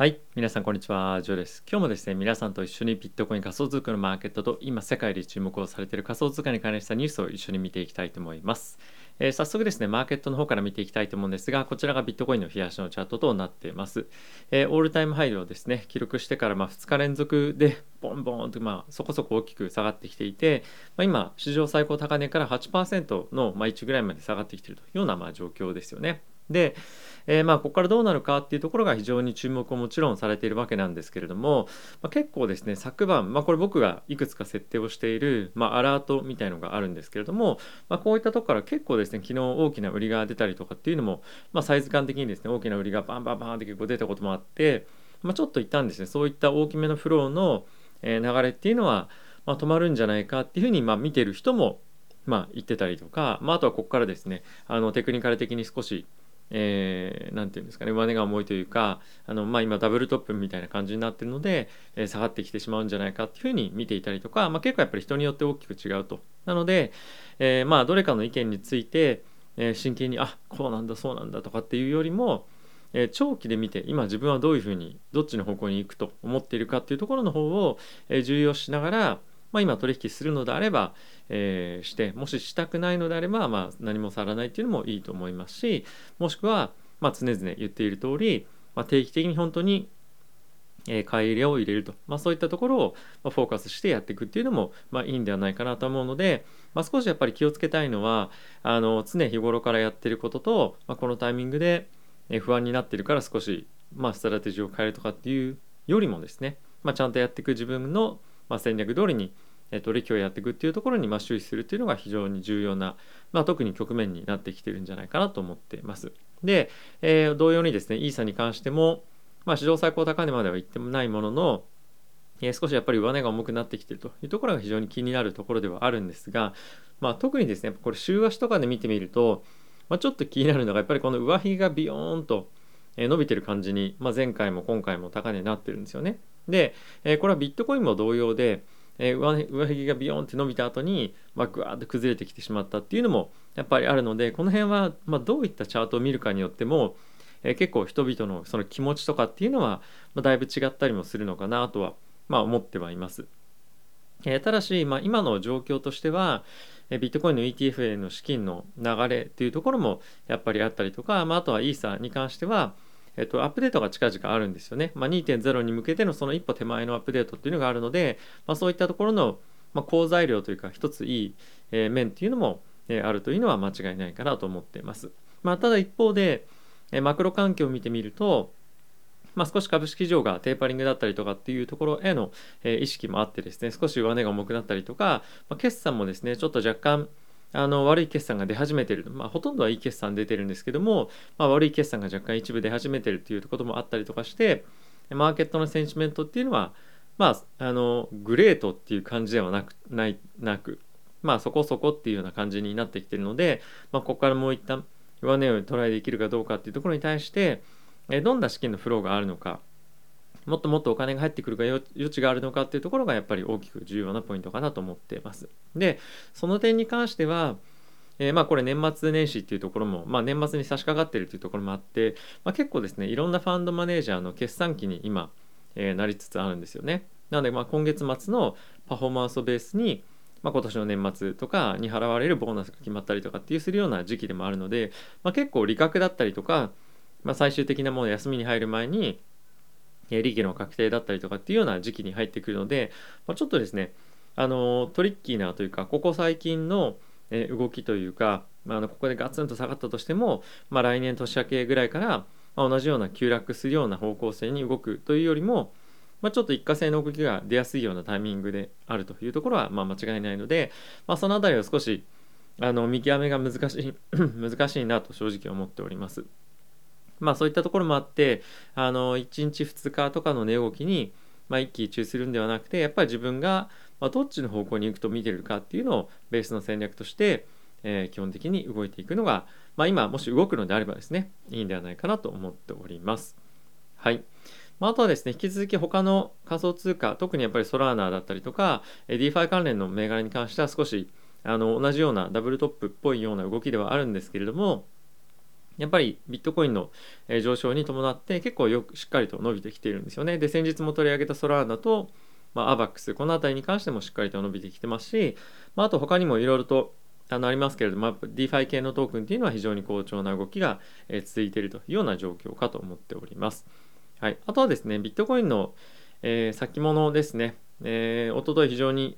はい。皆さん、こんにちは。ジョーです。今日もですね、皆さんと一緒にビットコイン仮想通貨のマーケットと今、世界で注目をされている仮想通貨に関連したニュースを一緒に見ていきたいと思います。えー、早速ですね、マーケットの方から見ていきたいと思うんですが、こちらがビットコインの冷やしのチャートとなっています。えー、オールタイムハイをですね、記録してからま2日連続でボンボンとまあそこそこ大きく下がってきていて、まあ、今、史上最高高値から8%のまあ1ぐらいまで下がってきているというようなま状況ですよね。で、えー、まあここからどうなるかっていうところが非常に注目をもちろんされているわけなんですけれども、まあ、結構ですね昨晩、まあ、これ僕がいくつか設定をしている、まあ、アラートみたいのがあるんですけれども、まあ、こういったとこから結構ですね昨日大きな売りが出たりとかっていうのも、まあ、サイズ感的にですね大きな売りがバンバンバンって結構出たこともあって、まあ、ちょっと一旦ですねそういった大きめのフローの流れっていうのは、まあ、止まるんじゃないかっていうふうにまあ見てる人もまあ言ってたりとか、まあ、あとはここからですねあのテクニカル的に少しえー、て言うんですかね上値が重いというかあの、まあ、今ダブルトップみたいな感じになってるので、えー、下がってきてしまうんじゃないかっていうふうに見ていたりとか、まあ、結構やっぱり人によって大きく違うと。なので、えー、まあどれかの意見について、え真剣にあこうなんだそうなんだとかっていうよりも、え長期で見て今自分はどういうふうにどっちの方向に行くと思っているかっていうところの方を、え重要しながらまあ、今取引するのであれば、えー、してもししたくないのであれば、まあ、何も触らないっていうのもいいと思いますしもしくは、まあ、常々言っている通り、まあ、定期的に本当にえ買い入れを入れると、まあ、そういったところをフォーカスしてやっていくっていうのも、まあ、いいんではないかなと思うので、まあ、少しやっぱり気をつけたいのはあの常日頃からやってることと、まあ、このタイミングで不安になってるから少し、ま、ストラテジーを変えるとかっていうよりもですね、ま、ちゃんとやっていく自分のまあ、戦略通りに取引をやっていくっていうところにま注視するっていうのが非常に重要な、まあ、特に局面になってきてるんじゃないかなと思ってます。で、えー、同様にですねイーサに関しても、まあ、史上最高高値までは行ってもないものの、えー、少しやっぱり上値が重くなってきてるというところが非常に気になるところではあるんですが、まあ、特にですねこれ週足とかで見てみると、ま、ちょっと気になるのがやっぱりこの上髭がビヨーンと伸びてる感じに、まあ、前回も今回も高値になってるんですよね。で、え、これはビットコインも同様で、え、上上髭がビヨンって伸びた後に、まあ、ぐわーっと崩れてきてしまったっていうのもやっぱりあるのでこの辺は、まあ、どういったチャートを見るかによっても、え、結構人々のその気持ちとかっていうのは、まあ、だいぶ違ったりもするのかなとは、まあ、思ってはいます。え、ただし、まあ、今の状況としては、えビットコインの ETF への資金の流れっていうところもやっぱりあったりとか、まあ、あとはイーサに関しては、えっと、アップデートが近々あるんですよね。まあ、2.0に向けてのその一歩手前のアップデートっていうのがあるので、まあ、そういったところの、まあ、好材料というか一ついい、え、面っていうのも、え、あるというのは間違いないかなと思っています。まあ、ただ一方で、え、マクロ環境を見てみると、まあ、少し株式市場がテーパリングだったりとかっていうところへの、え、意識もあってですね少し上値が重くなったりとか、まあ、決算もですねちょっと若干あの悪い決算が出始めてる、まあ、ほとんどはいい決算出てるんですけども、まあ、悪い決算が若干一部出始めてるっていうこともあったりとかしてマーケットのセンチメントっていうのは、まあ、あのグレートっていう感じではなくないなく、まあ、そこそこっていうような感じになってきてるので、まあ、ここからもう一旦上値をトライできるかどうかっていうところに対してどんな資金のフローがあるのかもっともっとお金が入ってくるか余地があるのかっていうところがやっぱり大きく重要なポイントかなと思っています。でその点に関してはえー、まあこれ年末年始っていうところも、まあ、年末に差し掛かっているというところもあって、まあ、結構ですねいろんなファンドマネージャーの決算期に今、えー、なりつつあるんですよね。なのでまあ今月末のパフォーマンスをベースに、まあ、今年の年末とかに払われるボーナスが決まったりとかっていうするような時期でもあるので、まあ、結構利確だったりとか、まあ、最終的なもの休みに入る前に利益の確定だったりとかっていうような時期に入ってくるので、まあ、ちょっとですねあのトリッキーなというかここ最近の動きというか、まあ、のここでガツンと下がったとしても、まあ、来年年明けぐらいから、ま、同じような急落するような方向性に動くというよりも、ま、ちょっと一過性の動きが出やすいようなタイミングであるというところはま間違いないので、まあ、その辺りは少しあの見極めが難しい 難しいなと正直思っております。まあそういったところもあってあの1日2日とかの値動きに、まあ、一喜一憂するんではなくてやっぱり自分が、まあ、どっちの方向に行くと見てるかっていうのをベースの戦略として、えー、基本的に動いていくのが、まあ、今もし動くのであればですねいいんではないかなと思っております。はい。まあ、あとはですね、引き続き他の仮想通貨、特にやっぱりソラーナだったりとか、DeFi 関連の銘柄に関しては少しあの同じようなダブルトップっぽいような動きではあるんですけれども、やっぱりビットコインの上昇に伴って結構よくしっかりと伸びてきているんですよね。で先日も取り上げたソラーナと、まあ、アバックスこの辺りに関してもしっかりと伸びてきてますし、まあ、あと他にもいろいろとあのありますけれども、DeFi 系のトークンっていうのは非常に好調な動きが続いているというような状況かと思っております。はい、あとはですね、ビットコインの、えー、先物ですね、えー、おととい非常に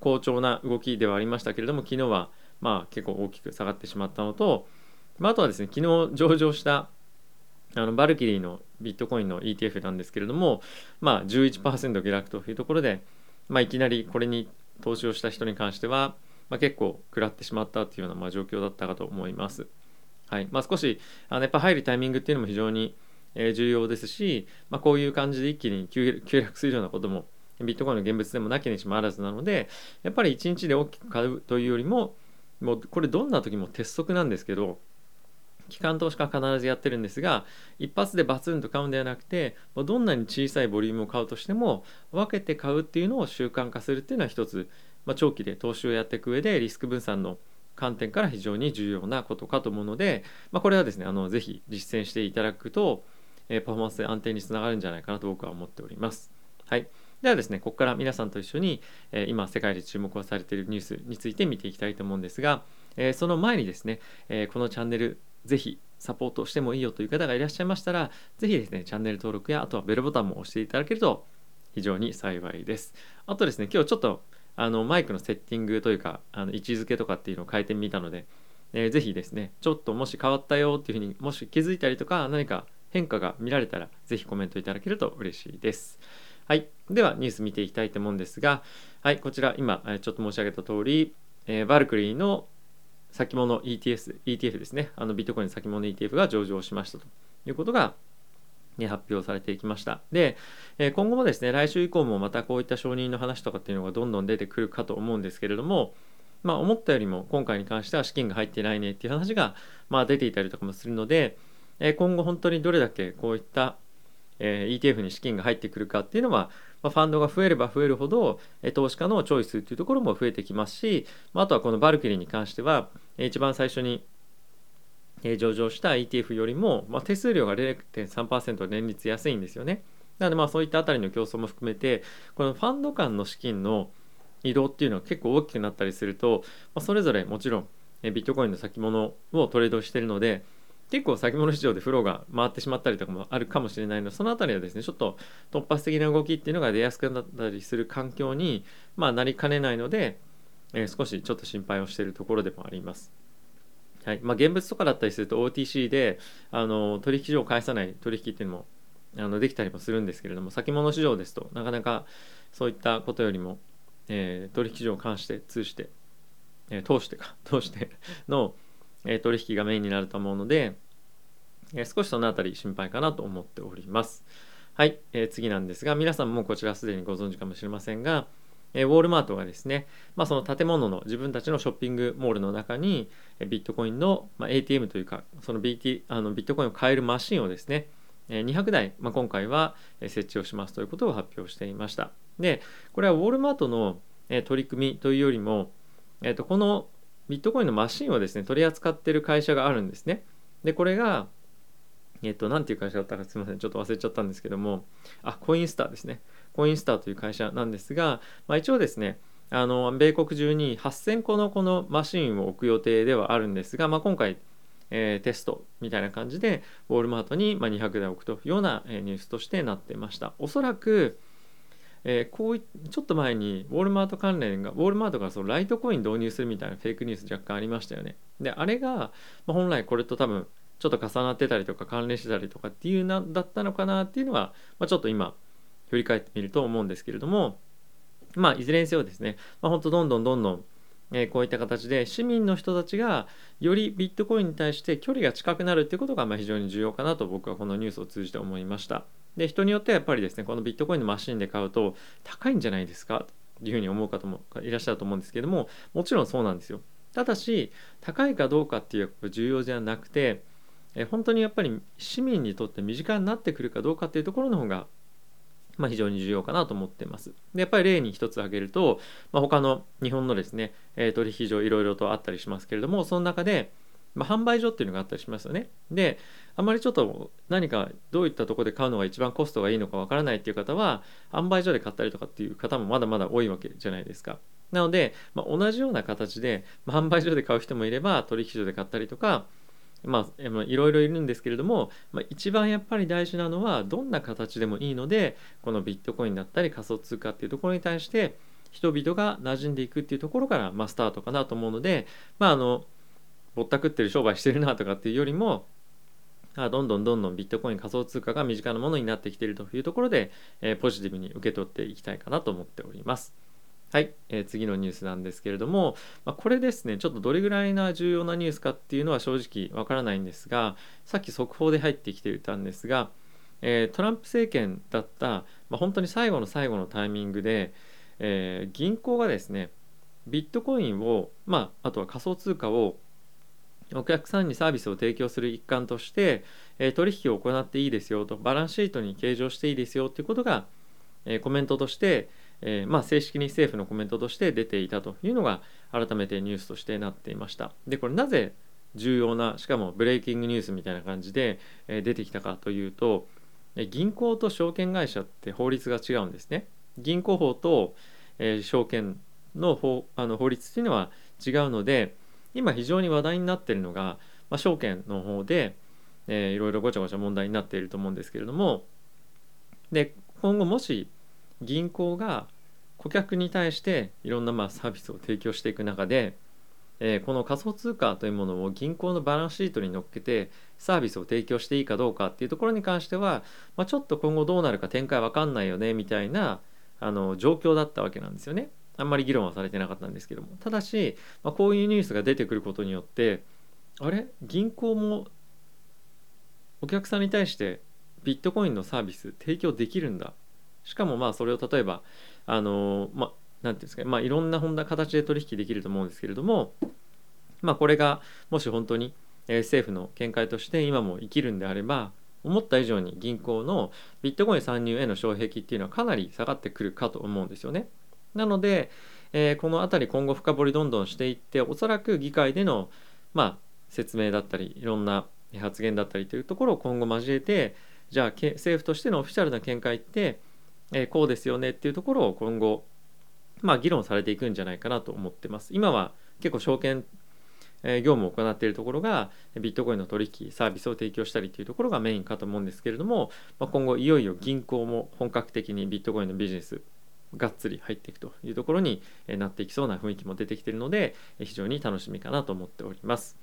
好調な動きではありましたけれども、昨日はまあ結構大きく下がってしまったのと、まあ、あとはですね、昨日上場したあのバルキリーのビットコインの ETF なんですけれども、まあ11%下落というところで、まあ、いきなりこれに投資をした人に関しては、まあ、結構食らってしまったというようなまあ状況だったかと思います。はいまあ、少しあのやっぱ入るタイミングっていうのも非常に重要ですし、まあ、こういう感じで一気に急落するようなこともビットコインの現物でもなきにしもあらずなのでやっぱり1日で大きく買うというよりももうこれどんな時も鉄則なんですけど機関投資家は必ずやってるんですが一発でバツンと買うんではなくてどんなに小さいボリュームを買うとしても分けて買うっていうのを習慣化するっていうのは一つまあ、長期で投資をやっていく上でリスク分散の観点から非常に重要なことかと思うので、まあ、これはですねあのぜひ実践していただくと、え、パフォーマンス安定につながるんじゃないかなと僕は思っております。はい、ではですねここから皆さんと一緒に、えー、今世界で注目をされているニュースについて見ていきたいと思うんですが、えー、その前にですね、えこのチャンネルぜひサポートしてもいいよという方がいらっしゃいましたらぜひですねチャンネル登録やあとはベルボタンも押していただけると非常に幸いです。あとですね今日ちょっとあのマイクのセッティングというかあの位置づけとかっていうのを変えてみたので、えー、ぜひですねちょっともし変わったよっていうふうにもし気づいたりとか何か変化が見られたらぜひコメントいただけると嬉しいです。はい、ではニュース見ていきたいと思うんですが、はい、こちら今ちょっと申し上げた通り、えー、バルクリーの先物 ETS ETF ですねあのビットコイン先物 ETF が上場しましたということがに発表されていきました。で、え今後もですね、来週以降もまたこういった承認の話とかっていうのがどんどん出てくるかと思うんですけれども、まあ、思ったよりも今回に関しては資金が入ってないねっていう話が、まあ、出ていたりとかもするので、え今後本当にどれだけこういった、え ETF に資金が入ってくるかっていうのは、まファンドが増えれば増えるほど、え投資家のチョイスっていうところも増えてきますし、まあ、とはこのバルキリーに関しては、え一番最初に上場した ETF よりも、まあ、手数料が0.3%年率安いんですよね。なのでまあそういったあたりの競争も含めてこのファンド間の資金の移動っていうのは結構大きくなったりすると、まあ、それぞれもちろんビットコインの先物をトレードしてるので結構先物市場でフローが回ってしまったりとかもあるかもしれないのでそのあたりはですねちょっと突発的な動きっていうのが出やすくなったりする環境に、まあ、なりかねないので、えー、少しちょっと心配をしているところでもあります。はいまあ、現物とかだったりすると OTC であの取引所を返さない取引っていうのもあのできたりもするんですけれども先物市場ですとなかなかそういったことよりも、えー、取引所を関して通して、えー、通してか通しての、えー、取引がメインになると思うので、え、少しそのあたり心配かなと思っております。はい、えー、次なんですが皆さんもこちらすでにご存知かもしれませんが、えウォールマートがですね、まあ、その建物の自分たちのショッピングモールの中にえビットコインの、ま ATM というかその BT あのビットコインを買えるマシンをですねえ200台、まあ、今回は設置をしますということを発表していましたでこれはウォールマートのえ取り組みというよりも、えー、とこのビットコインのマシンをですね取り扱っている会社があるんですねでこれがえっ、と何ていう会社だったかすみませんちょっと忘れちゃったんですけども。あコインスターですね。コインスターという会社なんですが、まあ、一応ですねあの米国中に8000個のこのマシンを置く予定ではあるんですが、まあ、今回、えー、テストみたいな感じでウォールマートにま200台置くというようなニュースとしてなってました。おそらく、えー、こうちょっと前にウォールマート関連がウォールマートがそのライトコイン導入するみたいなフェイクニュース若干ありましたよね。であれが、まあ、本来これと多分ちょっと重なってたりとか関連してたりとかっていうなだったのかなっていうのは、まあ、ちょっと今振り返ってみると思うんですけれどもまあいずれにせよですね、まあ、本当どんどんどんどんえこういった形で市民の人たちがよりビットコインに対して距離が近くなるっていうことがま非常に重要かなと僕はこのニュースを通じて思いました。で人によってはやっぱりですねこのビットコインのマシンで買うと高いんじゃないですか？というふうに思う方もいらっしゃると思うんですけどももちろんそうなんですよ。ただし高いかどうかっていう重要じゃなくてえ本当にやっぱり市民にとって身近になってくるかどうかっていうところの方がまあ、非常に重要かなと思っています。でやっぱり例に一つ挙げると、まあ、他の日本のですね、え、取引所いろいろとあったりしますけれどもその中で、まあ、販売所っていうのがあったりしますよね。であまりちょっと何かどういったところで買うのが一番コストがいいのかわからないっていう方は販売所で買ったりとかっていう方もまだまだ多いわけじゃないですか。なので、まあ、同じような形で、まあ、販売所で買う人もいれば取引所で買ったりとかまあ、いろいろいるんですけれども、まあ、一番やっぱり大事なのはどんな形でもいいのでこのビットコインだったり仮想通貨っていうところに対して人々が馴染んでいくっていうところから、まあ、スタートかなと思うのでまああのぼったくってる商売してるなとかっていうよりもあどんどんどんどんビットコイン仮想通貨が身近なものになってきているというところで、えー、ポジティブに受け取っていきたいかなと思っております。はい、えー、次のニュースなんですけれども、まあ、これですねちょっとどれぐらいな重要なニュースかっていうのは正直わからないんですがさっき速報で入ってきていたんですが、えー、トランプ政権だった、まあ、本当に最後の最後のタイミングで、えー、銀行がですねビットコインを、まあ、あとは仮想通貨をお客さんにサービスを提供する一環として、え取引を行っていいですよとバランスシートに計上していいですよということが、えコメントとして、えー、まあ、正式に政府のコメントとして出ていたというのが改めてニュースとしてなっていました。でこれなぜ重要なしかもブレイキングニュースみたいな感じで、え、出てきたかというと銀行と証券会社って法律が違うんですね。銀行法と、えー、証券の法あの法律っていうのは違うので今非常に話題になっているのが、まあ、証券の方で、えー、いろいろごちゃごちゃ問題になっていると思うんですけれどもで今後もし銀行が顧客に対していろんなまあサービスを提供していく中で、えー、この仮想通貨というものを銀行のバランスシートに乗っけてサービスを提供していいかどうかっていうところに関しては、まあ、ちょっと今後どうなるか展開わかんないよねみたいなあの状況だったわけなんですよね。あんまり議論はされてなかったんですけども。ただし、まあ、こういうニュースが出てくることによってあれ？銀行もお客さんに対してビットコインのサービス提供できるんだ。しかもまあそれを例えばあのまあ何ていうんですかまあいろんな本な形で取引できると思うんですけれどもまあこれがもし本当に、え政府の見解として今も生きるんであれば思った以上に銀行のビットコイン参入への障壁っていうのはかなり下がってくるかと思うんですよね。なので、えー、この辺り今後深掘りどんどんしていっておそらく議会での、まあ、説明だったりいろんな発言だったりというところを今後交えてじゃあ政府としてのオフィシャルな見解ってえこうですよねっていうところを今後、まあ、議論されていくんじゃないかなと思ってます。今は結構証券業務を行っているところがビットコインの取引サービスを提供したりというところがメインかと思うんですけれども、まあ、今後いよいよ銀行も本格的にビットコインのビジネスがっつり入っていくというところになっていきそうな雰囲気も出てきているので非常に楽しみかなと思っております。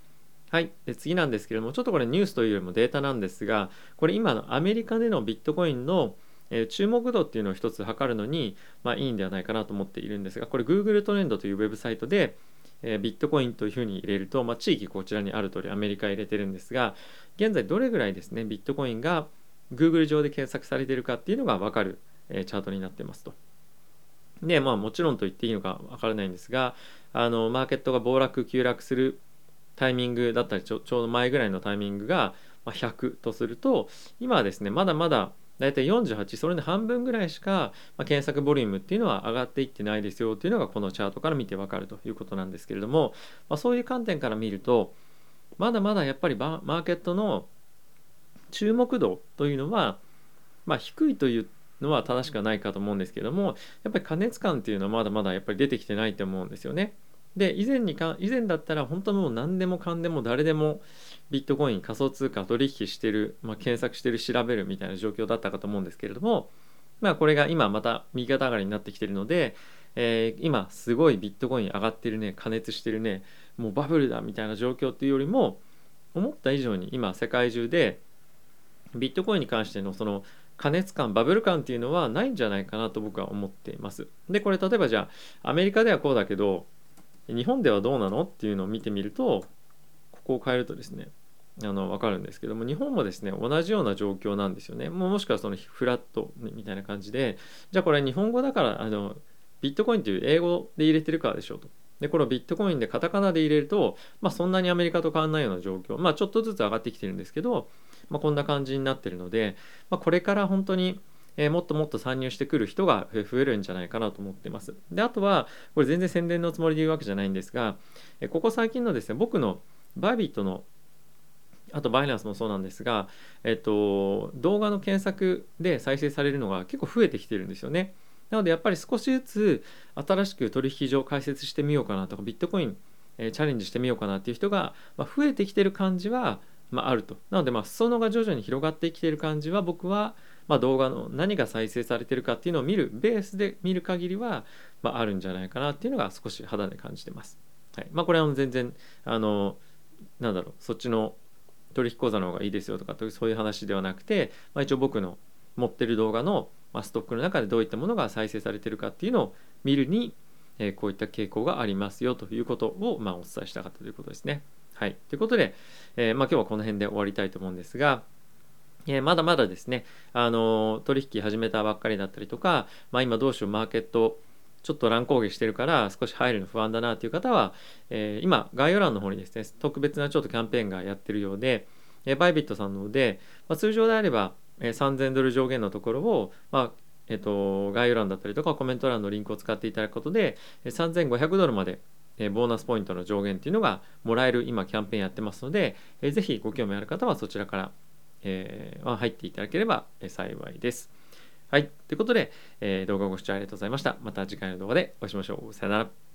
はい、で次なんですけれどもちょっとこれニュースというよりもデータなんですがこれ今のアメリカでのビットコインのえー、注目度っていうのを一つ測るのに、まあ、いいんではないかなと思っているんですがこれ Google トレンドというウェブサイトで、えー、ビットコインというふうに入れると、まあ、地域こちらにある通りアメリカ入れてるんですが現在どれぐらいですねビットコインが Google 上で検索されてるかっていうのが分かる、えー、チャートになってますと。でまあもちろんと言っていいのか分からないんですがあのマーケットが暴落急落するタイミングだったりちょちょうど前ぐらいのタイミングが100とすると今はですねまだまだ大体48それの半分ぐらいしか、ま、検索ボリュームっていうのは上がっていってないですよっていうのがこのチャートから見てわかるということなんですけれども、ま、そういう観点から見るとまだまだやっぱりマーケットの注目度というのは、ま、低いというのは正しくはないかと思うんですけどもやっぱり過熱感っていうのはまだまだやっぱり出てきてないと思うんですよね。で以前にか以前だったら本当もう何でもかんでも誰でもビットコイン仮想通貨取引してる、まあ、検索してる調べるみたいな状況だったかと思うんですけれどもまあこれが今また右肩上がりになってきてるので、えー、今すごいビットコイン上がってるね加熱してるねもうバブルだみたいな状況っていうよりも思った以上に今世界中でビットコインに関してのその加熱感バブル感っていうのはないんじゃないかなと僕は思っています。でこれ例えばじゃあアメリカではこうだけど日本ではどうなの？っていうのを見てみるとここを変えるとですねあの分かるんですけども日本もですね同じような状況なんですよね。ももしくはそのフラットみたいな感じでじゃあこれ日本語だからあのビットコインという英語で入れてるからでしょうと。でこれをビットコインでカタカナで入れると、まあ、そんなにアメリカと変わらないような状況。まあちょっとずつ上がってきてるんですけど、まあ、こんな感じになってるので、まあ、これから本当にえー、もっともっと参入してくる人が増えるんじゃないかなと思ってます。であとはこれ全然宣伝のつもりで言うわけじゃないんですが、えここ最近のですね僕のバイビットのあとバイナンスもそうなんですが、えっと、動画の検索で再生されるのが結構増えてきてるんですよね。なのでやっぱり少しずつ新しく取引所を開設してみようかなとかビットコイン、え、チャレンジしてみようかなっていう人が、ま、増えてきてる感じは、まあ、あると。なのでまあ裾野が徐々に広がってきてる感じは僕は、まあ、動画の何が再生されてるかっていうのを見るベースで見る限りは、まあ、あるんじゃないかなっていうのが少し肌で感じてます。はいまあ、これは全然あのなんだろうそっちの取引口座の方がいいですよとかそういう話ではなくて、まあ、一応僕の持ってる動画の、まあ、ストックの中でどういったものが再生されてるかっていうのを見るに、えー、こういった傾向がありますよということを、まあ、お伝えしたかったということですね。はい、ということで、えー、まあ、今日はこの辺で終わりたいと思うんですが、え、まだまだですね、あの取引始めたばっかりだったりとか、まあ、今どうしようマーケットちょっと乱高下してるから少し入るの不安だなという方は、えー、今概要欄の方にですね特別なちょっとキャンペーンがやってるようで、えー、バイビットさんので、まあ、通常であれば、えー、3000ドル上限のところを、まあえーと、概要欄だったりとかコメント欄のリンクを使っていただくことで、えー、3500ドルまでえボーナスポイントの上限っていうのがもらえる今キャンペーンやってますので、えー、ぜひご興味ある方はそちらから、えー、入っていただければ幸いです。はい。ということで、えー、動画をご視聴ありがとうございました。また次回の動画でお会いしましょう。さよなら。